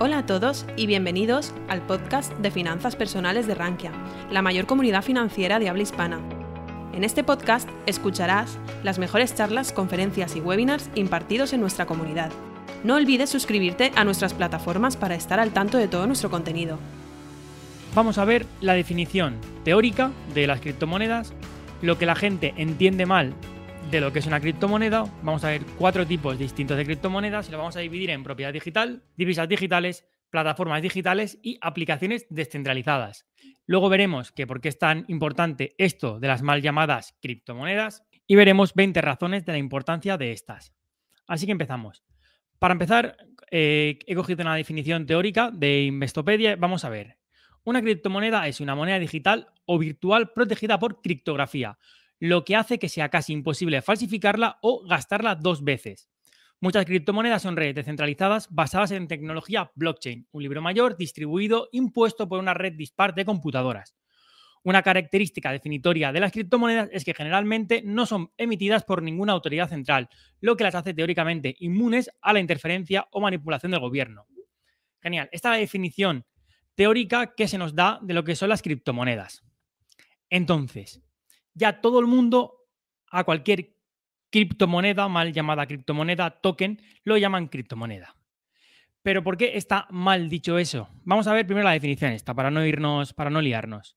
Hola a todos y bienvenidos al podcast de finanzas personales de Rankia, la mayor comunidad financiera de habla hispana. En este podcast escucharás las mejores charlas, conferencias y webinars impartidos en nuestra comunidad. No olvides suscribirte a nuestras plataformas para estar al tanto de todo nuestro contenido. Vamos a ver la definición teórica de las criptomonedas, lo que la gente entiende mal de lo que es una criptomoneda. Vamos a ver cuatro tipos distintos de criptomonedas y lo vamos a dividir en propiedad digital, divisas digitales, plataformas digitales y aplicaciones descentralizadas. Luego veremos que por qué es tan importante esto de las mal llamadas criptomonedas y veremos 20 razones de la importancia de estas. Así que empezamos. Para empezar, eh, he cogido una definición teórica de Investopedia. Vamos a ver. Una criptomoneda es una moneda digital o virtual protegida por criptografía, lo que hace que sea casi imposible falsificarla o gastarla dos veces. Muchas criptomonedas son redes descentralizadas basadas en tecnología blockchain, un libro mayor distribuido impuesto por una red dispar de computadoras. Una característica definitoria de las criptomonedas es que generalmente no son emitidas por ninguna autoridad central, lo que las hace teóricamente inmunes a la interferencia o manipulación del gobierno. Genial, esta es la definición teórica que se nos da de lo que son las criptomonedas. Entonces, ya todo el mundo a cualquier criptomoneda, mal llamada criptomoneda, token, lo llaman criptomoneda. Pero ¿por qué está mal dicho eso? Vamos a ver primero la definición esta, para no irnos, para no liarnos.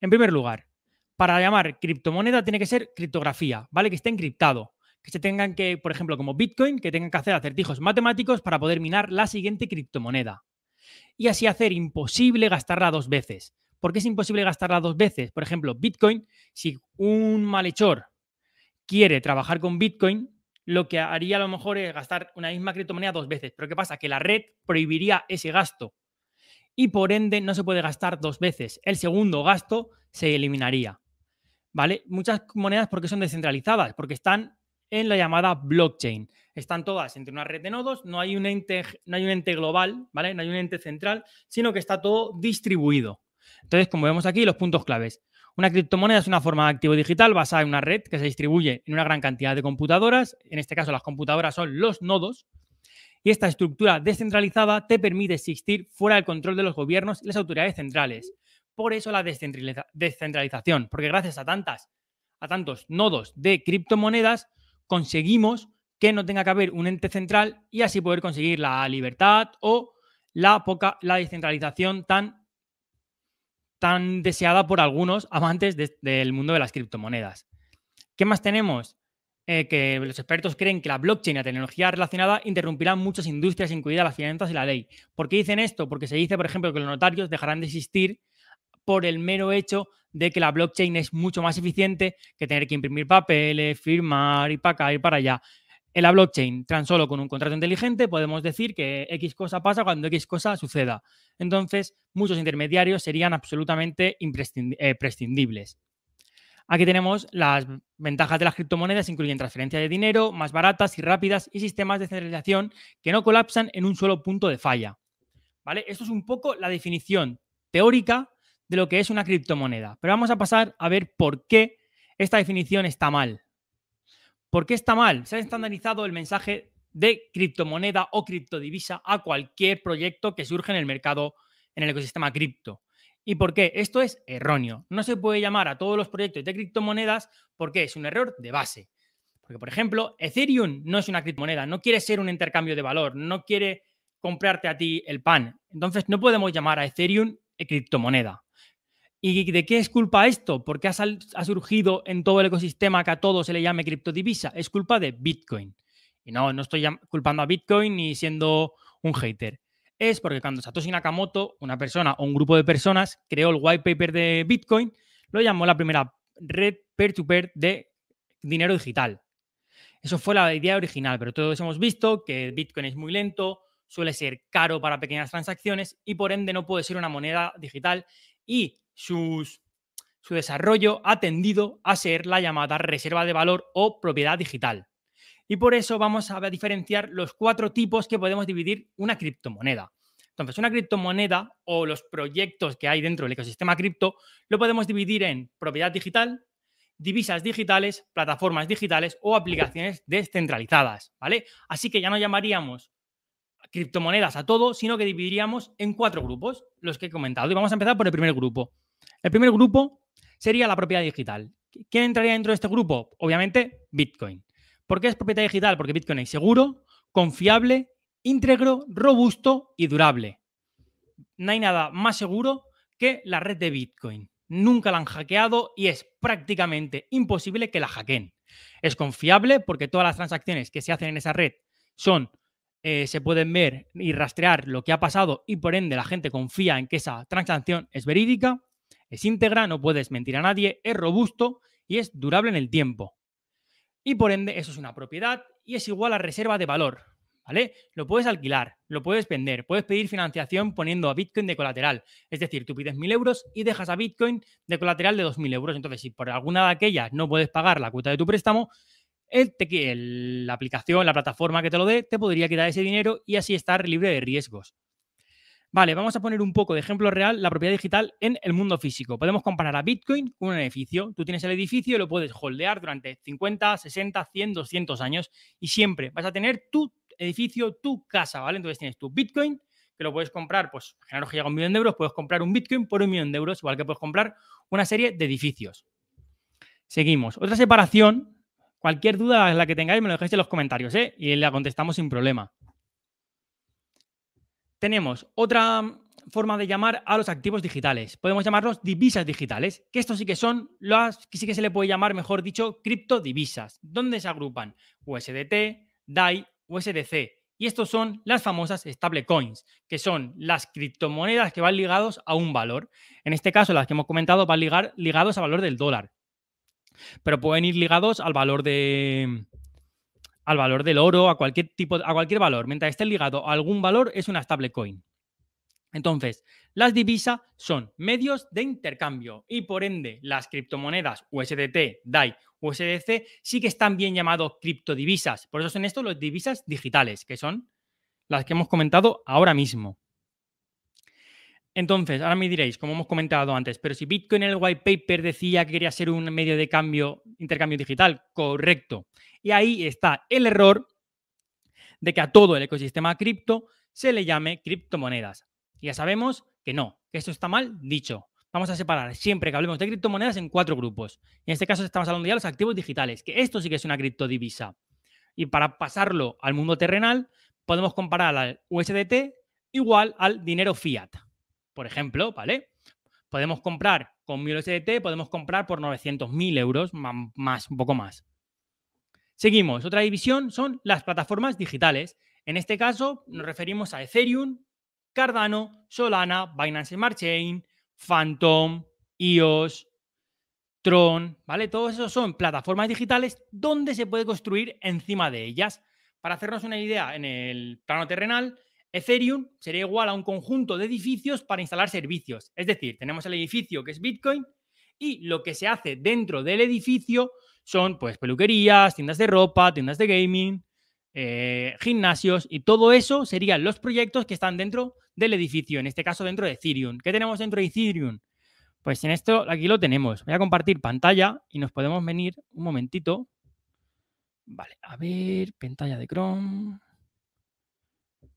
En primer lugar, para llamar criptomoneda tiene que ser criptografía, ¿vale? Que esté encriptado. Que se tengan que, por ejemplo, como Bitcoin, que tengan que hacer acertijos matemáticos para poder minar la siguiente criptomoneda. Y así hacer imposible gastarla dos veces. ¿Por qué es imposible gastarla dos veces? Por ejemplo, Bitcoin, si un malhechor quiere trabajar con Bitcoin, lo que haría a lo mejor es gastar una misma criptomoneda dos veces. Pero ¿qué pasa? Que la red prohibiría ese gasto y por ende no se puede gastar dos veces. El segundo gasto se eliminaría. ¿Vale? Muchas monedas porque son descentralizadas, porque están en la llamada blockchain. Están todas entre una red de nodos, no hay un ente, no hay un ente global, ¿vale? No hay un ente central, sino que está todo distribuido. Entonces, como vemos aquí, los puntos claves. Una criptomoneda es una forma de activo digital basada en una red que se distribuye en una gran cantidad de computadoras. En este caso, las computadoras son los nodos. Y esta estructura descentralizada te permite existir fuera del control de los gobiernos y las autoridades centrales. Por eso la descentralización, porque gracias a tantas a tantos nodos de criptomonedas conseguimos que no tenga que haber un ente central y así poder conseguir la libertad o la poca la descentralización tan tan deseada por algunos amantes del mundo de las criptomonedas. ¿Qué más tenemos? Eh, que los expertos creen que la blockchain y la tecnología relacionada interrumpirán muchas industrias, incluidas las finanzas y la ley. ¿Por qué dicen esto? Porque se dice, por ejemplo, que los notarios dejarán de existir por el mero hecho de que la blockchain es mucho más eficiente que tener que imprimir papeles, firmar y para acá y para allá. En la blockchain, tan solo con un contrato inteligente, podemos decir que X cosa pasa cuando X cosa suceda. Entonces, muchos intermediarios serían absolutamente imprescindibles. Eh, Aquí tenemos las ventajas de las criptomonedas, incluyen transferencia de dinero más baratas y rápidas y sistemas de centralización que no colapsan en un solo punto de falla. ¿Vale? Esto es un poco la definición teórica de lo que es una criptomoneda. Pero vamos a pasar a ver por qué esta definición está mal. ¿Por qué está mal? Se ha estandarizado el mensaje de criptomoneda o criptodivisa a cualquier proyecto que surge en el mercado, en el ecosistema cripto. ¿Y por qué? Esto es erróneo. No se puede llamar a todos los proyectos de criptomonedas porque es un error de base. Porque, por ejemplo, Ethereum no es una criptomoneda, no quiere ser un intercambio de valor, no quiere comprarte a ti el pan. Entonces, no podemos llamar a Ethereum criptomoneda. ¿Y de qué es culpa esto? Porque ha, ha surgido en todo el ecosistema que a todo se le llame criptodivisa. Es culpa de Bitcoin. Y no, no estoy culpando a Bitcoin ni siendo un hater. Es porque cuando Satoshi Nakamoto, una persona o un grupo de personas, creó el white paper de Bitcoin, lo llamó la primera red peer-to-peer -peer de dinero digital. Eso fue la idea original, pero todos hemos visto que Bitcoin es muy lento, suele ser caro para pequeñas transacciones y por ende no puede ser una moneda digital y su desarrollo ha tendido a ser la llamada reserva de valor o propiedad digital. Y por eso vamos a diferenciar los cuatro tipos que podemos dividir una criptomoneda. Entonces, una criptomoneda o los proyectos que hay dentro del ecosistema cripto lo podemos dividir en propiedad digital, divisas digitales, plataformas digitales o aplicaciones descentralizadas, ¿vale? Así que ya no llamaríamos criptomonedas a todo, sino que dividiríamos en cuatro grupos, los que he comentado. Y vamos a empezar por el primer grupo. El primer grupo sería la propiedad digital. ¿Quién entraría dentro de este grupo? Obviamente, Bitcoin. ¿Por qué es propiedad digital? Porque Bitcoin es seguro, confiable, íntegro, robusto y durable. No hay nada más seguro que la red de Bitcoin. Nunca la han hackeado y es prácticamente imposible que la hackeen. Es confiable porque todas las transacciones que se hacen en esa red son, eh, se pueden ver y rastrear lo que ha pasado y por ende la gente confía en que esa transacción es verídica, es íntegra, no puedes mentir a nadie, es robusto y es durable en el tiempo. Y por ende eso es una propiedad y es igual a reserva de valor. ¿Vale? Lo puedes alquilar, lo puedes vender, puedes pedir financiación poniendo a Bitcoin de colateral. Es decir, tú pides 1.000 euros y dejas a Bitcoin de colateral de 2.000 euros. Entonces, si por alguna de aquellas no puedes pagar la cuota de tu préstamo, la aplicación, la plataforma que te lo dé, te podría quitar ese dinero y así estar libre de riesgos. Vale, vamos a poner un poco de ejemplo real la propiedad digital en el mundo físico. Podemos comparar a Bitcoin con un edificio. Tú tienes el edificio y lo puedes holdear durante 50, 60, 100, 200 años y siempre vas a tener tu edificio, tu casa, ¿vale? Entonces tienes tu Bitcoin, que lo puedes comprar, pues, generalmente que llega un millón de euros, puedes comprar un Bitcoin por un millón de euros, igual que puedes comprar una serie de edificios. Seguimos. Otra separación, cualquier duda la que tengáis me lo dejáis en los comentarios, ¿eh? Y la contestamos sin problema tenemos otra forma de llamar a los activos digitales. Podemos llamarlos divisas digitales, que estos sí que son las que sí que se le puede llamar, mejor dicho, criptodivisas. ¿Dónde se agrupan? USDT, DAI, USDC. Y estos son las famosas stablecoins, que son las criptomonedas que van ligados a un valor. En este caso, las que hemos comentado van ligados al valor del dólar. Pero pueden ir ligados al valor de, al valor del oro, a cualquier tipo, a cualquier valor. Mientras esté ligado a algún valor, es una stablecoin. Entonces, las divisas son medios de intercambio y por ende las criptomonedas USDT, DAI, USDC sí que están bien llamados criptodivisas. Por eso son estos los divisas digitales, que son las que hemos comentado ahora mismo. Entonces, ahora me diréis, como hemos comentado antes, pero si Bitcoin en el white paper decía que quería ser un medio de cambio, intercambio digital, correcto. Y ahí está el error de que a todo el ecosistema cripto se le llame criptomonedas. ya sabemos que no, que eso está mal dicho. Vamos a separar siempre que hablemos de criptomonedas en cuatro grupos. en este caso estamos hablando ya de los activos digitales, que esto sí que es una criptodivisa. Y para pasarlo al mundo terrenal, podemos comparar al USDT igual al dinero fiat por ejemplo, ¿vale? Podemos comprar con 1000 USDT, podemos comprar por 900.000 euros, más, un poco más. Seguimos. Otra división son las plataformas digitales. En este caso nos referimos a Ethereum, Cardano, Solana, Binance Smart Chain, Phantom, EOS, Tron, ¿vale? Todos esos son plataformas digitales donde se puede construir encima de ellas. Para hacernos una idea en el plano terrenal, Ethereum sería igual a un conjunto de edificios para instalar servicios. Es decir, tenemos el edificio que es Bitcoin y lo que se hace dentro del edificio son pues peluquerías, tiendas de ropa, tiendas de gaming, eh, gimnasios y todo eso serían los proyectos que están dentro del edificio, en este caso dentro de Ethereum. ¿Qué tenemos dentro de Ethereum? Pues en esto aquí lo tenemos. Voy a compartir pantalla y nos podemos venir un momentito. Vale, a ver, pantalla de Chrome.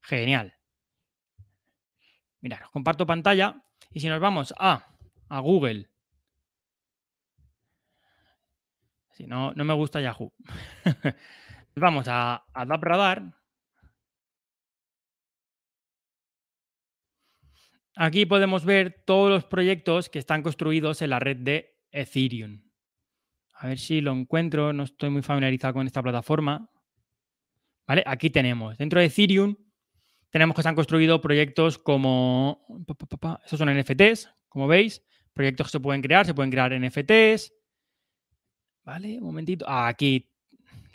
Genial. Mira, os comparto pantalla y si nos vamos a, a Google, si no, no me gusta Yahoo, vamos a, a Radar. Aquí podemos ver todos los proyectos que están construidos en la red de Ethereum. A ver si lo encuentro, no estoy muy familiarizado con esta plataforma. ¿Vale? Aquí tenemos, dentro de Ethereum tenemos que se han construido proyectos como, estos son NFTs, como veis, proyectos que se pueden crear, se pueden crear NFTs. Vale, un momentito. Ah, aquí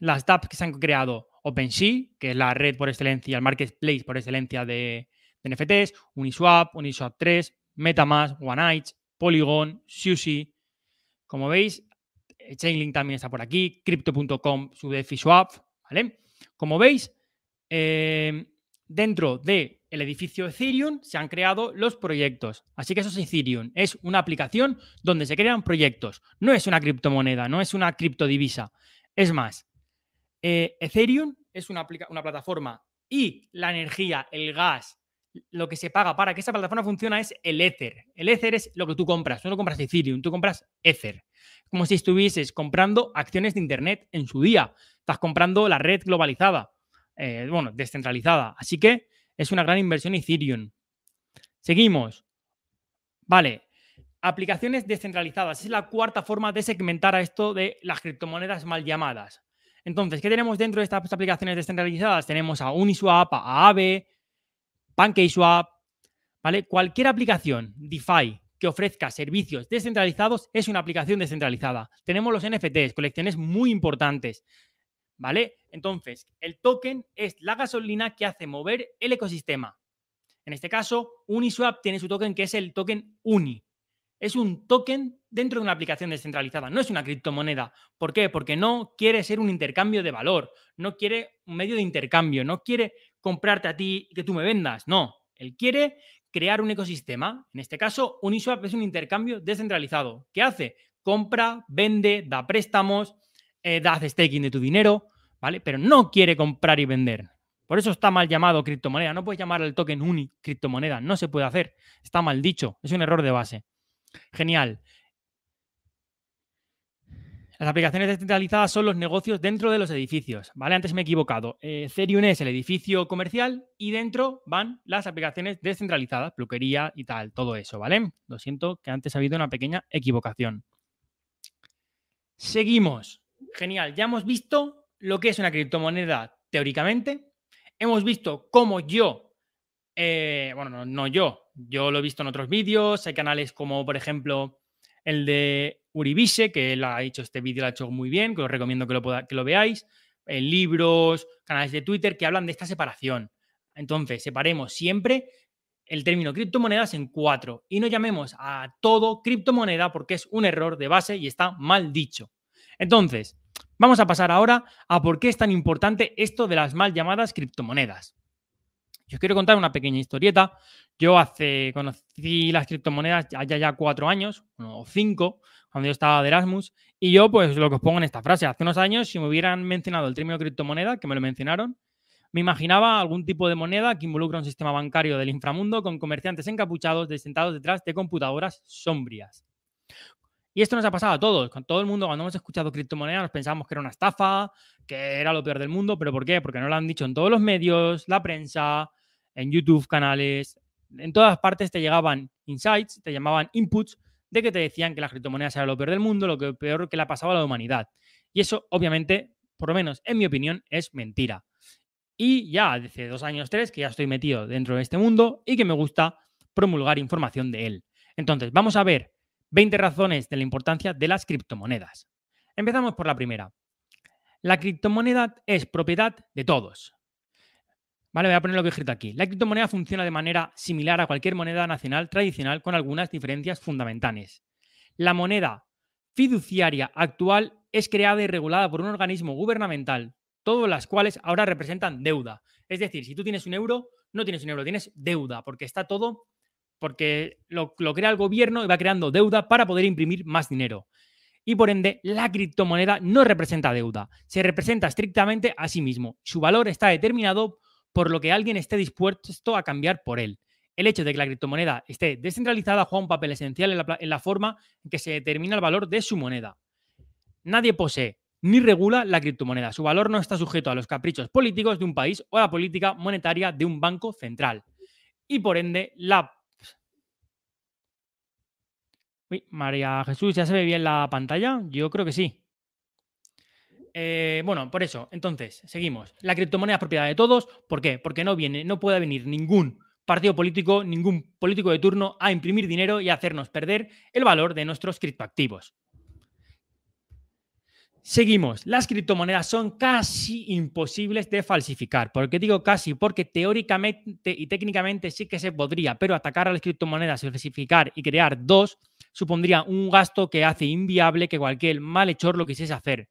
las dApps que se han creado OpenSea, que es la red por excelencia, el marketplace por excelencia de, NFTs, Uniswap, Uniswap 3, Metamask, OneEdge, Polygon, Sushi. Como veis, Chainlink también está por aquí, Crypto.com, su DeFi Swap, ¿vale? Como veis, eh, dentro del el edificio Ethereum se han creado los proyectos. Así que eso es Ethereum. Es una aplicación donde se crean proyectos. No es una criptomoneda, no es una criptodivisa. Es más, eh, Ethereum es una, plataforma y la energía, el gas, lo que se paga para que esa plataforma funcione es el Ether. El Ether es lo que tú compras, no compras Ethereum, tú compras Ether. Como si estuvieses comprando acciones de Internet en su día. Estás comprando la red globalizada, eh, bueno, descentralizada. Así que es una gran inversión Ethereum. Seguimos. Vale. Aplicaciones descentralizadas. Es la cuarta forma de segmentar a esto de las criptomonedas mal llamadas. Entonces, ¿qué tenemos dentro de estas aplicaciones descentralizadas? Tenemos a Uniswap, a Aave, PancakeSwap, ¿vale? Cualquier aplicación DeFi que ofrezca servicios descentralizados es una aplicación descentralizada. Tenemos los NFTs, colecciones muy importantes, ¿vale? Entonces, el token es la gasolina que hace mover el ecosistema. En este caso, Uniswap tiene su token que es el token UNI es un token dentro de una aplicación descentralizada, no es una criptomoneda. ¿Por qué? Porque no quiere ser un intercambio de valor, no quiere un medio de intercambio, no quiere comprarte a ti y que tú me vendas, no. Él quiere crear un ecosistema. En este caso, Uniswap es un intercambio descentralizado. ¿Qué hace? Compra, vende, da préstamos, eh, staking de tu dinero, ¿vale? Pero no quiere comprar y vender. Por eso está mal llamado criptomoneda. No puedes llamar al token uni criptomoneda. No se puede hacer. Está mal dicho. Es un error de base. Genial. Las aplicaciones descentralizadas son los negocios dentro de los edificios, ¿vale? Antes me he equivocado. Eh, es el edificio comercial y dentro van las aplicaciones descentralizadas, peluquería y tal, todo eso, ¿vale? Lo siento que antes ha habido una pequeña equivocación. Seguimos. Genial. Ya hemos visto lo que es una criptomoneda teóricamente. Hemos visto cómo yo, eh, bueno, no yo, yo lo he visto en otros vídeos, hay canales como, por ejemplo, el de Uribise, que él ha hecho este vídeo, lo ha hecho muy bien, que os recomiendo que lo, veáis, eh, libros, canales de Twitter que hablan de esta separación. Entonces, separemos siempre el término criptomonedas en cuatro y no llamemos a todo criptomoneda porque es un error de base y está mal dicho. Entonces, vamos a pasar ahora a por qué es tan importante esto de las mal llamadas criptomonedas. Yo os quiero contar una pequeña historieta. Yo hace, conocí las criptomonedas ya, ya, cuatro años, o cinco, cuando yo estaba de Erasmus, y yo pues lo que os pongo en esta frase, hace unos años si me hubieran mencionado el término criptomoneda, que me lo mencionaron, me imaginaba algún tipo de moneda que involucra un sistema bancario del inframundo con comerciantes encapuchados sentados detrás de computadoras sombrías. Y esto nos ha pasado a todos. Con todo el mundo, cuando hemos escuchado criptomonedas, nos pensábamos que era una estafa, que era lo peor del mundo. ¿Pero por qué? Porque no lo han dicho en todos los medios, la prensa, en YouTube, canales. En todas partes te llegaban insights, te llamaban inputs de que te decían que las criptomonedas era lo peor del mundo, lo que peor que le ha pasado a la humanidad. Y eso, obviamente, por lo menos en mi opinión, es mentira. Y ya desde dos años, tres, que ya estoy metido dentro de este mundo y que me gusta promulgar información de él. Entonces, vamos a ver 20 razones de la importancia de las criptomonedas. Empezamos por la primera. La criptomoneda es propiedad de todos. Vale, voy a poner lo que he escrito aquí. La criptomoneda funciona de manera similar a cualquier moneda nacional tradicional con algunas diferencias fundamentales. La moneda fiduciaria actual es creada y regulada por un organismo gubernamental, todas las cuales ahora representan deuda. Es decir, si tú tienes un euro, no tienes un euro, tienes deuda, porque está todo porque lo, crea el gobierno y va creando deuda para poder imprimir más dinero. Y por ende, la criptomoneda no representa deuda, se representa estrictamente a sí mismo. Su valor está determinado por lo que alguien esté dispuesto a cambiar por él. El hecho de que la criptomoneda esté descentralizada juega un papel esencial en la, forma en que se determina el valor de su moneda. Nadie posee ni regula la criptomoneda. Su valor no está sujeto a los caprichos políticos de un país o a la política monetaria de un banco central. Y por ende, la María Jesús, ¿ya se ve bien la pantalla? Yo creo que sí. Eh, bueno, por eso, entonces, seguimos. La criptomoneda es propiedad de todos. ¿Por qué? Porque no viene, no puede venir ningún partido político, ningún político de turno a imprimir dinero y hacernos perder el valor de nuestros criptoactivos. Seguimos. Las criptomonedas son casi imposibles de falsificar. ¿Por qué digo casi? Porque teóricamente y técnicamente sí que se podría, pero atacar a las criptomonedas, falsificar y crear dos supondría un gasto que hace inviable que cualquier malhechor lo quisiese hacer.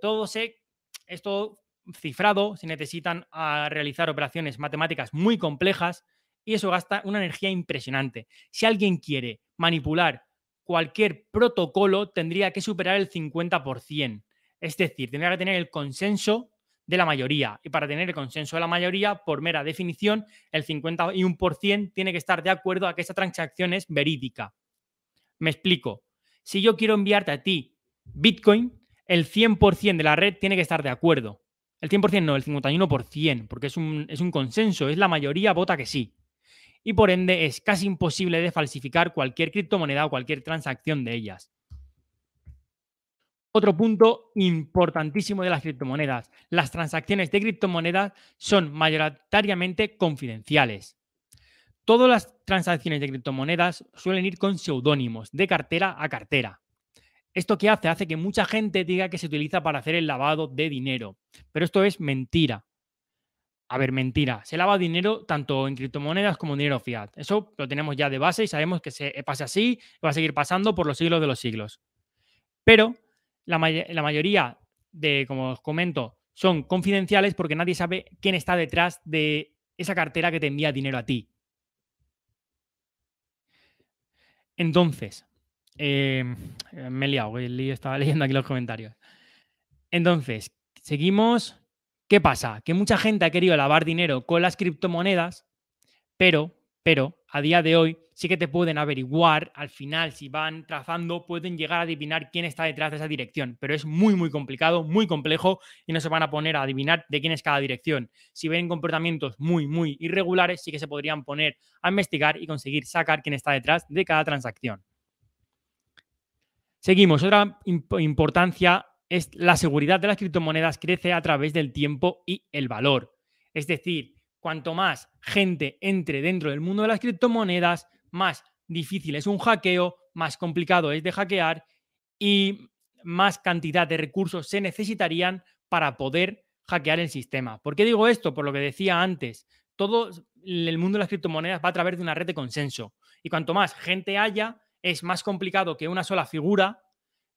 Todo se, esto cifrado, se necesitan a realizar operaciones matemáticas muy complejas y eso gasta una energía impresionante. Si alguien quiere manipular cualquier protocolo, tendría que superar el 50%. Es decir, tendría que tener el consenso de la mayoría. Y para tener el consenso de la mayoría, por mera definición, el 51% tiene que estar de acuerdo a que esa transacción es verídica. Me explico. Si yo quiero enviarte a ti Bitcoin, el 100% de la red tiene que estar de acuerdo. El 100% no, el 51%, porque es un, es un consenso, es la mayoría vota que sí. Y por ende es casi imposible de falsificar cualquier criptomoneda o cualquier transacción de ellas. Otro punto importantísimo de las criptomonedas. Las transacciones de criptomonedas son mayoritariamente confidenciales. Todas las transacciones de criptomonedas suelen ir con seudónimos, de cartera a cartera. ¿Esto qué hace? Hace que mucha gente diga que se utiliza para hacer el lavado de dinero. Pero esto es mentira. A ver, mentira. Se lava dinero tanto en criptomonedas como en dinero fiat. Eso lo tenemos ya de base y sabemos que se pasa así y va a seguir pasando por los siglos de los siglos. Pero la, mayoría de, como os comento, son confidenciales porque nadie sabe quién está detrás de esa cartera que te envía dinero a ti. Entonces, em, me he liado, estaba leyendo aquí los comentarios. Entonces, seguimos. ¿Qué pasa? Que mucha gente ha querido lavar dinero con las criptomonedas, pero, pero, a día de hoy sí que te pueden averiguar, al final, si van trazando, pueden llegar a adivinar quién está detrás de esa dirección, pero es muy, muy complicado, muy complejo y no se van a poner a adivinar de quién es cada dirección. Si ven comportamientos muy, muy irregulares, sí que se podrían poner a investigar y conseguir sacar quién está detrás de cada transacción. Seguimos. Otra importancia es la seguridad de las criptomonedas crece a través del tiempo y el valor. Es decir, cuanto más gente entre dentro del mundo de las criptomonedas, más difícil es un hackeo, más complicado es de hackear y más cantidad de recursos se necesitarían para poder hackear el sistema. ¿Por qué digo esto? Por lo que decía antes, todo el mundo de las criptomonedas va a través de una red de consenso. Y cuanto más gente haya, es más complicado que una sola figura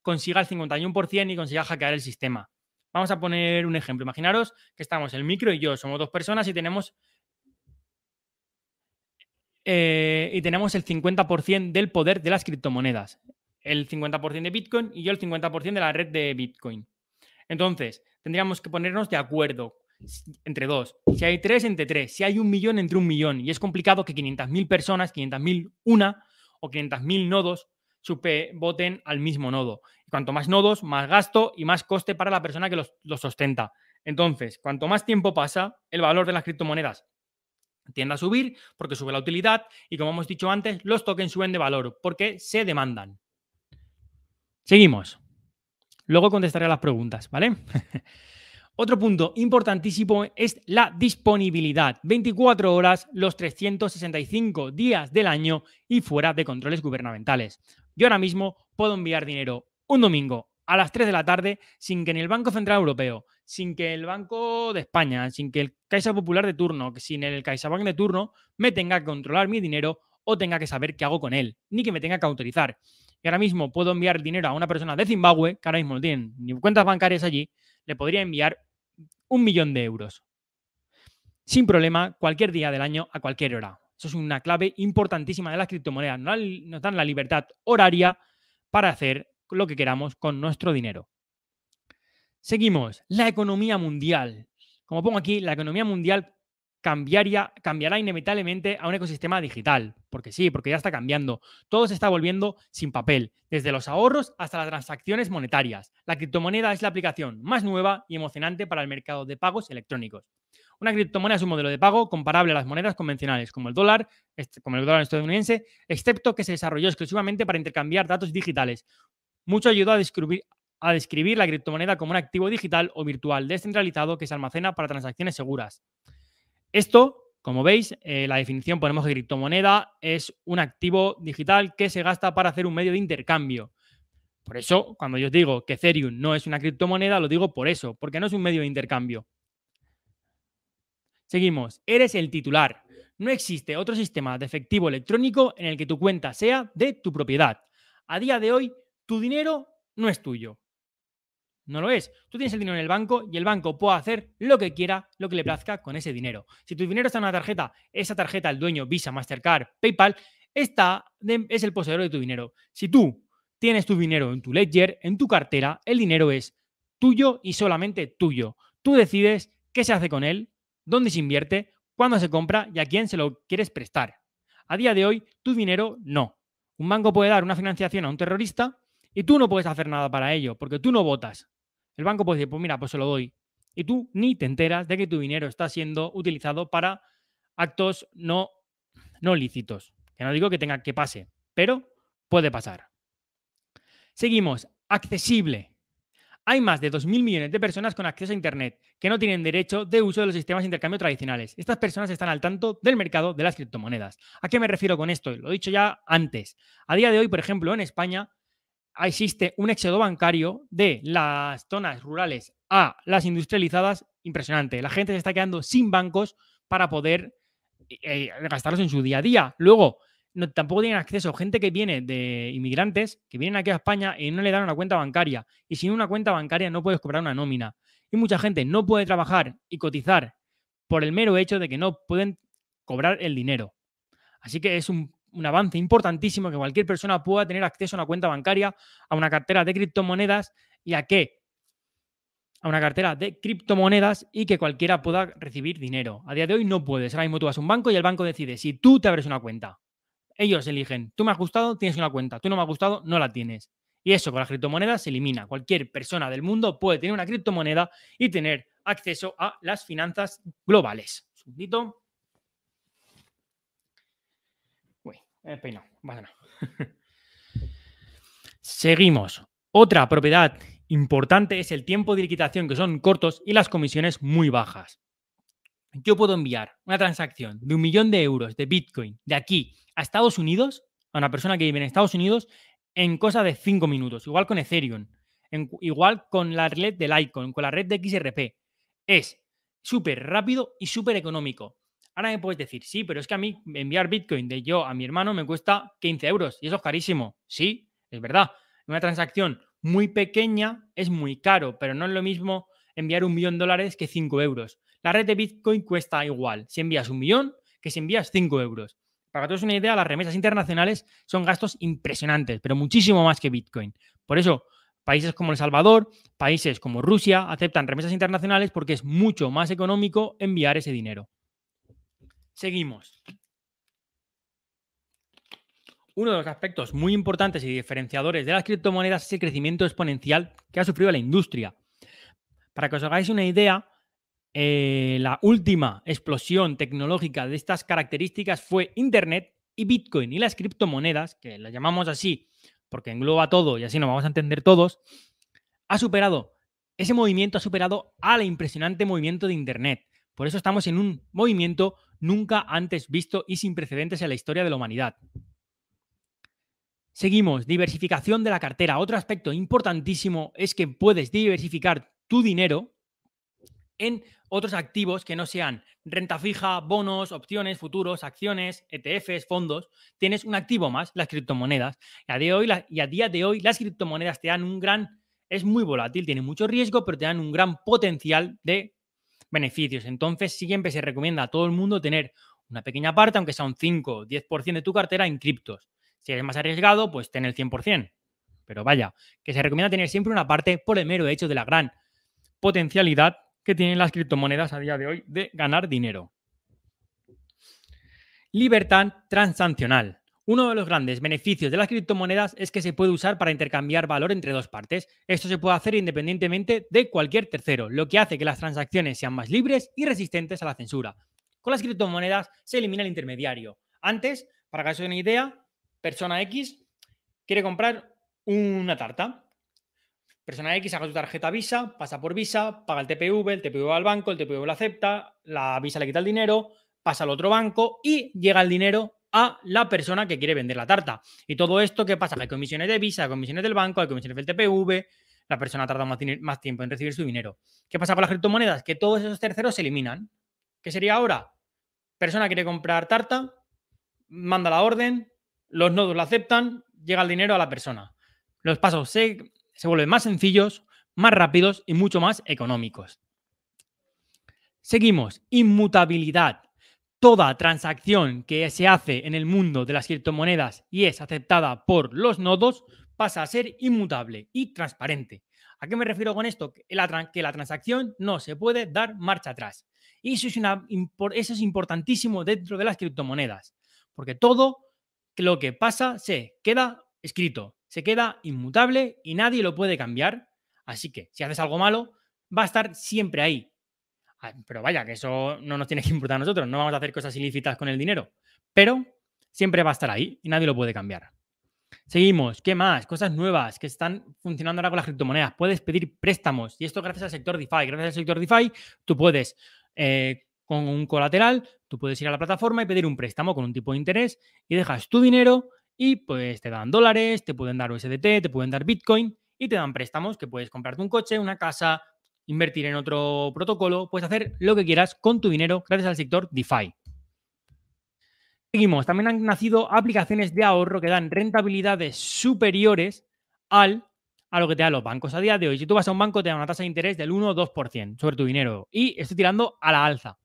consiga el 51% y consiga hackear el sistema. Vamos a poner un ejemplo. Imaginaros que estamos el micro y yo, somos dos personas y tenemos, eh, y tenemos el 50% del poder de las criptomonedas. El 50% de Bitcoin y yo el 50% de la red de Bitcoin. Entonces, tendríamos que ponernos de acuerdo entre dos. Si hay tres, entre tres. Si hay un millón, entre un millón. Y es complicado que 500.000 personas, 500.000 una o 500.000 nodos voten al mismo nodo. Cuanto más nodos, más gasto y más coste para la persona que los, los sostenta. Entonces, cuanto más tiempo pasa, el valor de las criptomonedas tiende a subir porque sube la utilidad y como hemos dicho antes, los tokens suben de valor porque se demandan. Seguimos. Luego contestaré a las preguntas, ¿vale? Otro punto importantísimo es la disponibilidad. 24 horas los 365 días del año y fuera de controles gubernamentales. Yo ahora mismo puedo enviar dinero un domingo a las 3 de la tarde sin que ni el Banco Central Europeo, sin que el Banco de España, sin que el Caixa Popular de turno, sin el CaixaBank de turno me tenga que controlar mi dinero o tenga que saber qué hago con él, ni que me tenga que autorizar. Y ahora mismo puedo enviar dinero a una persona de Zimbabue, que ahora mismo no tienen ni cuentas bancarias allí, le podría enviar un millón de euros. Sin problema, cualquier día del año, a cualquier hora. Eso es una clave importantísima de las criptomonedas. Nos dan la libertad horaria para hacer lo que queramos con nuestro dinero. Seguimos. La economía mundial. Como pongo aquí, la economía mundial cambiaría, cambiará inevitablemente a un ecosistema digital. Porque sí, porque ya está cambiando. Todo se está volviendo sin papel, desde los ahorros hasta las transacciones monetarias. La criptomoneda es la aplicación más nueva y emocionante para el mercado de pagos electrónicos. Una criptomoneda es un modelo de pago comparable a las monedas convencionales, como el dólar, como el dólar estadounidense, excepto que se desarrolló exclusivamente para intercambiar datos digitales. Mucho ayudó a describir, la criptomoneda como un activo digital o virtual descentralizado que se almacena para transacciones seguras. Esto, como veis, eh, la definición ponemos que criptomoneda es un activo digital que se gasta para hacer un medio de intercambio. Por eso, cuando yo os digo que Ethereum no es una criptomoneda, lo digo por eso, porque no es un medio de intercambio. Seguimos. Eres el titular. No existe otro sistema de efectivo electrónico en el que tu cuenta sea de tu propiedad. A día de hoy, tu dinero no es tuyo. No lo es. Tú tienes el dinero en el banco y el banco puede hacer lo que quiera, lo que le plazca con ese dinero. Si tu dinero está en una tarjeta, esa tarjeta, el dueño, Visa, Mastercard, PayPal, está es el poseedor de tu dinero. Si tú tienes tu dinero en tu ledger, en tu cartera, el dinero es tuyo y solamente tuyo. Tú decides qué se hace con él, dónde se invierte, cuándo se compra y a quién se lo quieres prestar. A día de hoy, tu dinero no. Un banco puede dar una financiación a un terrorista y tú no puedes hacer nada para ello, porque tú no votas. El banco puede decir, pues mira, pues se lo doy. Y tú ni te enteras de que tu dinero está siendo utilizado para actos no, no lícitos. Que no digo que tenga que pase, pero puede pasar. Seguimos. Accesible. Hay más de 2.000 millones de personas con acceso a Internet que no tienen derecho de uso de los sistemas de intercambio tradicionales. Estas personas están al tanto del mercado de las criptomonedas. ¿A qué me refiero con esto? Lo he dicho ya antes. A día de hoy, por ejemplo, en España existe un éxodo bancario de las zonas rurales a las industrializadas impresionante. La gente se está quedando sin bancos para poder eh, gastarlos en su día a día. Luego, no, tampoco tienen acceso gente que viene de inmigrantes, que vienen aquí a España y no le dan una cuenta bancaria. Y sin una cuenta bancaria no puedes cobrar una nómina. Y mucha gente no puede trabajar y cotizar por el mero hecho de que no pueden cobrar el dinero. Así que es un, un avance importantísimo que cualquier persona pueda tener acceso a una cuenta bancaria, a una cartera de criptomonedas y a qué? A una cartera de criptomonedas y que cualquiera pueda recibir dinero. A día de hoy no puedes. Ahora mismo tú vas a un banco y el banco decide si tú te abres una cuenta. Ellos eligen, tú me has gustado, tienes una cuenta, tú no me has gustado, no la tienes. Y eso con las criptomonedas se elimina. Cualquier persona del mundo puede tener una criptomoneda y tener acceso a las finanzas globales. Un Uy, peinado. Seguimos. Otra propiedad importante es el tiempo de liquidación, que son cortos y las comisiones muy bajas. Yo puedo enviar una transacción de un millón de euros de Bitcoin de aquí a Estados Unidos, a una persona que vive en Estados Unidos, en cosa de 5 minutos. Igual con Ethereum, igual con la red del Icon, con la red de XRP. Es súper rápido y súper económico. Ahora me puedes decir, sí, pero es que a mí enviar Bitcoin de yo a mi hermano me cuesta 15 euros y eso es carísimo. Sí, es verdad. Una transacción muy pequeña es muy caro, pero no es lo mismo enviar un millón de dólares que 5 euros. La red de Bitcoin cuesta igual si envías un millón que si envías 5 euros. Para que te una idea, las remesas internacionales son gastos impresionantes, pero muchísimo más que Bitcoin. Por eso, países como El Salvador, países como Rusia aceptan remesas internacionales porque es mucho más económico enviar ese dinero. Seguimos. Uno de los aspectos muy importantes y diferenciadores de las criptomonedas es el crecimiento exponencial que ha sufrido la industria. Para que os hagáis una idea, eh, la última explosión tecnológica de estas características fue Internet y Bitcoin y las criptomonedas, que las llamamos así porque engloba todo y así nos vamos a entender todos, ha superado, ese movimiento ha superado al impresionante movimiento de Internet. Por eso estamos en un movimiento nunca antes visto y sin precedentes en la historia de la humanidad. Seguimos, diversificación de la cartera. Otro aspecto importantísimo es que puedes diversificar tu dinero en otros activos que no sean renta fija, bonos, opciones, futuros, acciones, ETFs, fondos. Tienes un activo más, las criptomonedas. Y a, día de hoy, y a día de hoy las criptomonedas te dan un gran, es muy volátil, tiene mucho riesgo, pero te dan un gran potencial de beneficios. Entonces siempre se recomienda a todo el mundo tener una pequeña parte, aunque sea un 5 o 10% de tu cartera en criptos. Si eres más arriesgado, pues ten el 100%. Pero vaya, que se recomienda tener siempre una parte por el mero hecho de la gran potencialidad que tienen las criptomonedas a día de hoy de ganar dinero. Libertad transaccional. Uno de los grandes beneficios de las criptomonedas es que se puede usar para intercambiar valor entre dos partes. Esto se puede hacer independientemente de cualquier tercero, lo que hace que las transacciones sean más libres y resistentes a la censura. Con las criptomonedas se elimina el intermediario. Antes, para que os una idea, persona X quiere comprar una tarta. Persona X saca tu tarjeta Visa, pasa por Visa, paga el TPV, el TPV va al banco, el TPV lo acepta, la Visa le quita el dinero, pasa al otro banco y llega el dinero a la persona que quiere vender la tarta. Y todo esto, ¿qué pasa? hay comisiones de Visa, hay comisiones del banco, hay comisiones del TPV, la persona tarda más, más tiempo en recibir su dinero. ¿Qué pasa con las criptomonedas? Que todos esos terceros se eliminan. ¿Qué sería ahora? Persona quiere comprar tarta, manda la orden, los nodos la aceptan, llega el dinero a la persona. Los pasos se se vuelven más sencillos, más rápidos y mucho más económicos. Seguimos, inmutabilidad. Toda transacción que se hace en el mundo de las criptomonedas y es aceptada por los nodos pasa a ser inmutable y transparente. ¿A qué me refiero con esto? Que la, que la transacción no se puede dar marcha atrás. Y eso es, eso es importantísimo dentro de las criptomonedas, porque todo lo que pasa se queda escrito, se queda inmutable y nadie lo puede cambiar. Así que si haces algo malo, va a estar siempre ahí. Ah, pero vaya, que eso no nos tiene que importar a nosotros, no vamos a hacer cosas ilícitas con el dinero. Pero siempre va a estar ahí y nadie lo puede cambiar. Seguimos. ¿Qué más? Cosas nuevas que están funcionando ahora con las criptomonedas. Puedes pedir préstamos y esto gracias al sector DeFi. Gracias al sector DeFi, tú puedes, eh, con un colateral, tú puedes ir a la plataforma y pedir un préstamo con un tipo de interés y dejas tu dinero y pues te dan dólares, te pueden dar USDT, te pueden dar Bitcoin y te dan préstamos que puedes comprarte un coche, una casa, invertir en otro protocolo, puedes hacer lo que quieras con tu dinero gracias al sector DeFi. Seguimos, también han nacido aplicaciones de ahorro que dan rentabilidades superiores al, a lo que te dan los bancos. A día de hoy, si tú vas a un banco, te dan una tasa de interés del 1 o 2% sobre tu dinero. Y estoy tirando a la alza.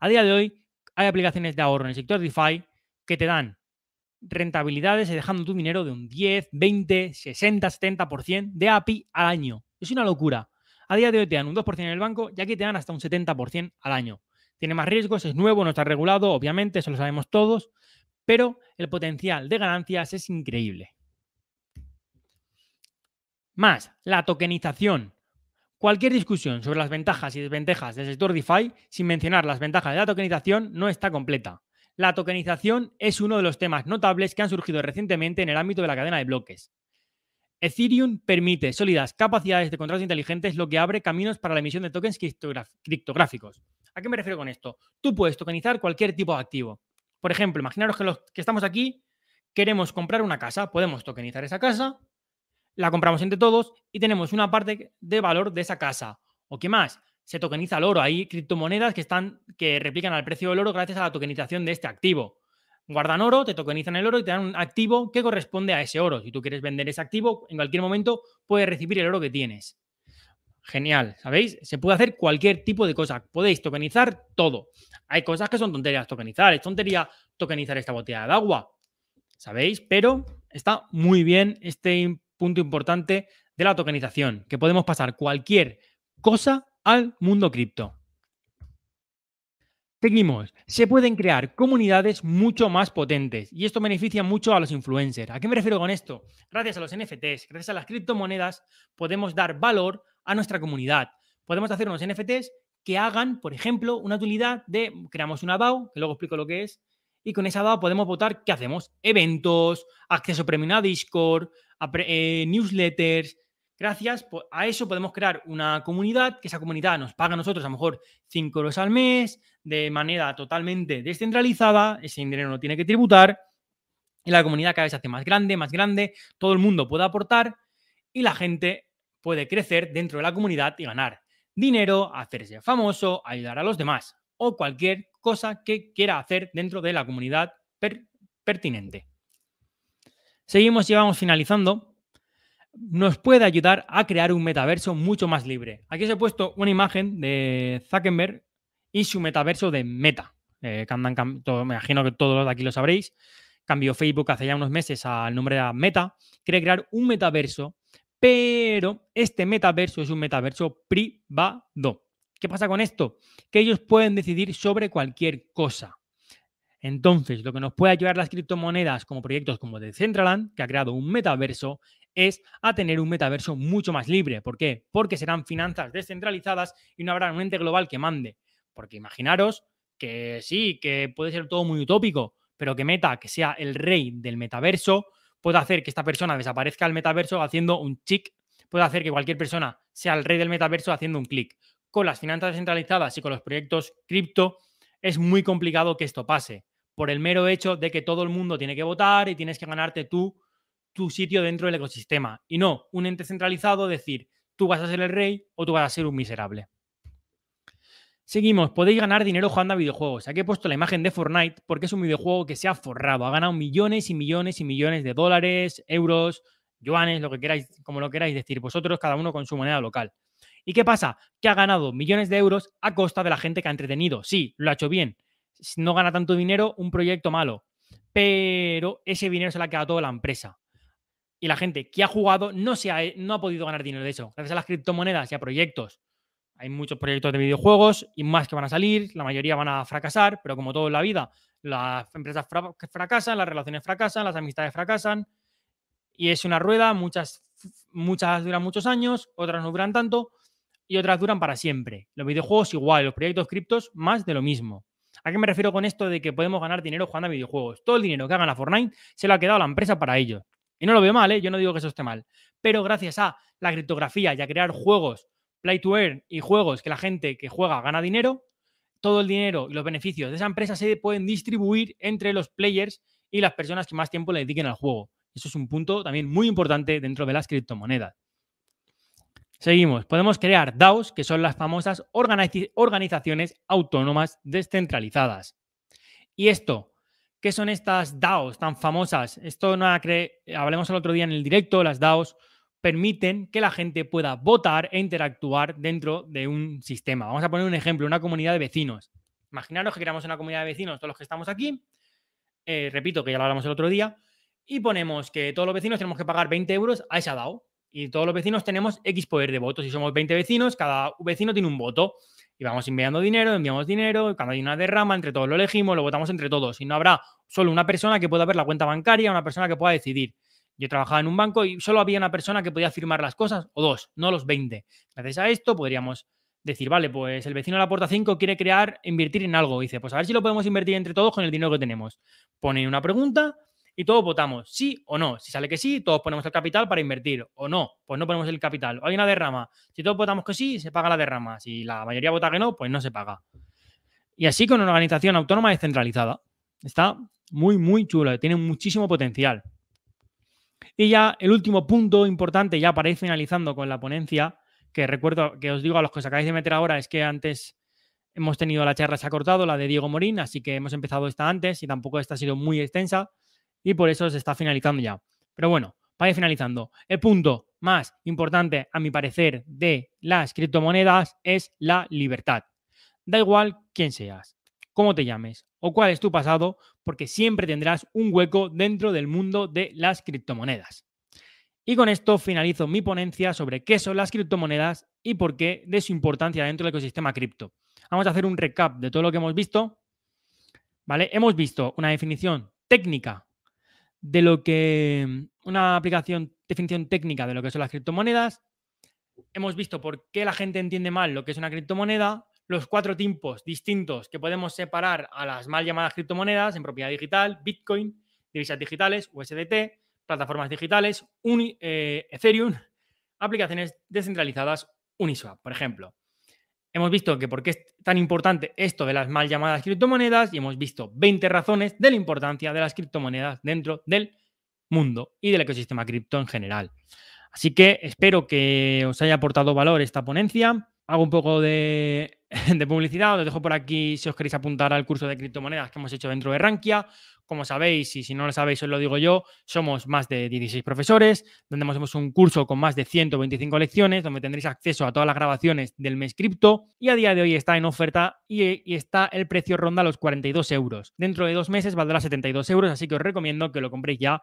A día de hoy, hay aplicaciones de ahorro en el sector DeFi que te dan rentabilidades dejando tu dinero de un 10, 20, 60, 70% de API al año. Es una locura. A día de hoy te dan un 2% en el banco y aquí te dan hasta un 70% al año tiene más riesgos, es nuevo, no está regulado, obviamente, eso lo sabemos todos, pero el potencial de ganancias es increíble. Más, la tokenización. Cualquier discusión sobre las ventajas y desventajas del sector DeFi, sin mencionar las ventajas de la tokenización, no está completa. La tokenización es uno de los temas notables que han surgido recientemente en el ámbito de la cadena de bloques. Ethereum permite sólidas capacidades de contratos inteligentes, lo que abre caminos para la emisión de tokens criptográficos. ¿A qué me refiero con esto? Tú puedes tokenizar cualquier tipo de activo. Por ejemplo, imaginaros que los que estamos aquí queremos comprar una casa. Podemos tokenizar esa casa, la compramos entre todos y tenemos una parte de valor de esa casa. ¿O qué más? Se tokeniza el oro. Hay criptomonedas que, están, que replican al precio del oro gracias a la tokenización de este activo. Guardan oro, te tokenizan el oro y te dan un activo que corresponde a ese oro. Si tú quieres vender ese activo, en cualquier momento puedes recibir el oro que tienes. Genial, ¿sabéis? Se puede hacer cualquier tipo de cosa. Podéis tokenizar todo. Hay cosas que son tonterías tokenizar. Es tontería tokenizar esta botella de agua. ¿Sabéis? Pero está muy bien este punto importante de la tokenización, que podemos pasar cualquier cosa al mundo cripto. Seguimos. Se pueden crear comunidades mucho más potentes y esto beneficia mucho a los influencers. ¿A qué me refiero con esto? Gracias a los NFTs, gracias a las criptomonedas, podemos dar valor a nuestra comunidad. Podemos hacer unos NFTs que hagan, por ejemplo, una utilidad de creamos una DAO, que luego explico lo que es, y con esa DAO podemos votar qué hacemos. Eventos, acceso premium a Discord, eh, newsletters, Gracias a eso podemos crear una comunidad, que esa comunidad nos paga a nosotros a lo mejor 5 euros al mes, de manera totalmente descentralizada, ese dinero no tiene que tributar, y la comunidad cada vez se hace más grande, más grande, todo el mundo puede aportar y la gente puede crecer dentro de la comunidad y ganar dinero, hacerse famoso, ayudar a los demás o cualquier cosa que quiera hacer dentro de la comunidad pertinente. Seguimos y vamos finalizando nos puede ayudar a crear un metaverso mucho más libre. Aquí os he puesto una imagen de Zuckerberg y su metaverso de Meta. Eh, me imagino que todos de aquí lo sabréis. Cambió Facebook hace ya unos meses al nombre de Meta. Quiere crear un metaverso, pero este metaverso es un metaverso privado. ¿Qué pasa con esto? Que ellos pueden decidir sobre cualquier cosa. Entonces, lo que nos puede ayudar las criptomonedas como proyectos como Decentraland, que ha creado un metaverso, es a tener un metaverso mucho más libre. ¿Por qué? Porque serán finanzas descentralizadas y no habrá un ente global que mande. Porque imaginaros que sí, que puede ser todo muy utópico, pero que Meta, que sea el rey del metaverso, puede hacer que esta persona desaparezca del metaverso haciendo un chic, puede hacer que cualquier persona sea el rey del metaverso haciendo un clic. Con las finanzas descentralizadas y con los proyectos cripto, es muy complicado que esto pase, por el mero hecho de que todo el mundo tiene que votar y tienes que ganarte tú tu sitio dentro del ecosistema y no un ente centralizado decir tú vas a ser el rey o tú vas a ser un miserable. Seguimos, podéis ganar dinero jugando a videojuegos. Aquí he puesto la imagen de Fortnite porque es un videojuego que se ha forrado, ha ganado millones y millones y millones de dólares, euros, yuanes, lo que queráis, como lo queráis decir, vosotros cada uno con su moneda local. ¿Y qué pasa? Que ha ganado millones de euros a costa de la gente que ha entretenido. Sí, lo ha hecho bien. No gana tanto dinero un proyecto malo, pero ese dinero se le ha quedado toda la empresa. Y la gente que ha jugado no, se ha, no ha podido ganar dinero de eso. Gracias a las criptomonedas y a proyectos. Hay muchos proyectos de videojuegos y más que van a salir, la mayoría van a fracasar, pero como todo en la vida, las empresas fracasan, las relaciones fracasan, las amistades fracasan y es una rueda, muchas, muchas duran muchos años, otras no duran tanto y otras duran para siempre. Los videojuegos igual, los proyectos criptos más de lo mismo. ¿A qué me refiero con esto de que podemos ganar dinero jugando a videojuegos? Todo el dinero que hagan a Fortnite se lo ha quedado la empresa para ellos. Y no lo veo mal, ¿eh? yo no digo que eso esté mal. Pero gracias a la criptografía y a crear juegos play to earn y juegos que la gente que juega gana dinero, todo el dinero y los beneficios de esa empresa se pueden distribuir entre los players y las personas que más tiempo le dediquen al juego. Eso es un punto también muy importante dentro de las criptomonedas. Seguimos. Podemos crear DAOs, que son las famosas organizaciones autónomas descentralizadas. Y esto, ¿qué son estas DAOs tan famosas? Esto no hablemos el otro día en el directo, las DAOs permiten que la gente pueda votar e interactuar dentro de un sistema. Vamos a poner un ejemplo, una comunidad de vecinos. Imaginaros que creamos una comunidad de vecinos, todos los que estamos aquí, eh, repito que ya lo hablamos el otro día, y ponemos que todos los vecinos tenemos que pagar 20 euros a esa DAO. Y todos los vecinos tenemos X poder de votos. Si somos 20 vecinos, cada vecino tiene un voto. Y vamos enviando dinero, enviamos dinero, cuando hay una derrama, entre todos lo elegimos, lo votamos entre todos. Y no habrá solo una persona que pueda ver la cuenta bancaria, una persona que pueda decidir. Yo trabajaba en un banco y solo había una persona que podía firmar las cosas, o dos, no los 20. Gracias a esto podríamos decir, vale, pues el vecino de la puerta 5 quiere crear, invertir en algo. dice, pues a ver si lo podemos invertir entre todos con el dinero que tenemos. Pone una pregunta y todos votamos sí o no. Si sale que sí, todos ponemos el capital para invertir. O no, pues no ponemos el capital. O hay una derrama. Si todos votamos que sí, se paga la derrama. Si la mayoría vota que no, pues no se paga. Y así con una organización autónoma descentralizada. Está muy, muy chulo. Tiene muchísimo potencial. Y ya el último punto importante, ya para ir finalizando con la ponencia, que recuerdo que os digo a los que os acabáis de meter ahora, es que antes hemos tenido la charla, se ha cortado, la de Diego Morín, así que hemos empezado esta antes y tampoco esta ha sido muy extensa y por eso se está finalizando ya. Pero bueno, para ir finalizando, el punto más importante, a mi parecer, de las criptomonedas es la libertad. Da igual quién seas, cómo te llames o cuál es tu pasado, porque siempre tendrás un hueco dentro del mundo de las criptomonedas. Y con esto finalizo mi ponencia sobre qué son las criptomonedas y por qué de su importancia dentro del ecosistema cripto. Vamos a hacer un recap de todo lo que hemos visto. ¿Vale? Hemos visto una definición técnica de lo que una aplicación, definición técnica de lo que son las criptomonedas. Hemos visto por qué la gente entiende mal lo que es una criptomoneda, los cuatro tipos distintos que podemos separar a las mal llamadas criptomonedas en propiedad digital, Bitcoin, divisas digitales, USDT, plataformas digitales, eh, Ethereum, aplicaciones descentralizadas, Uniswap, por ejemplo. Hemos visto que por qué es tan importante esto de las mal llamadas criptomonedas y hemos visto 20 razones de la importancia de las criptomonedas dentro del mundo y del ecosistema cripto en general. Así que espero que os haya aportado valor esta ponencia hago un poco de, publicidad, os dejo por aquí si os queréis apuntar al curso de criptomonedas que hemos hecho dentro de Rankia. Como sabéis, y si no lo sabéis, os lo digo yo, somos más de 16 profesores, donde hacemos un curso con más de 125 lecciones, donde tendréis acceso a todas las grabaciones del mes cripto y a día de hoy está en oferta y, y está el precio ronda los 42 euros. Dentro de dos meses valdrá 72 euros, así que os recomiendo que lo compréis ya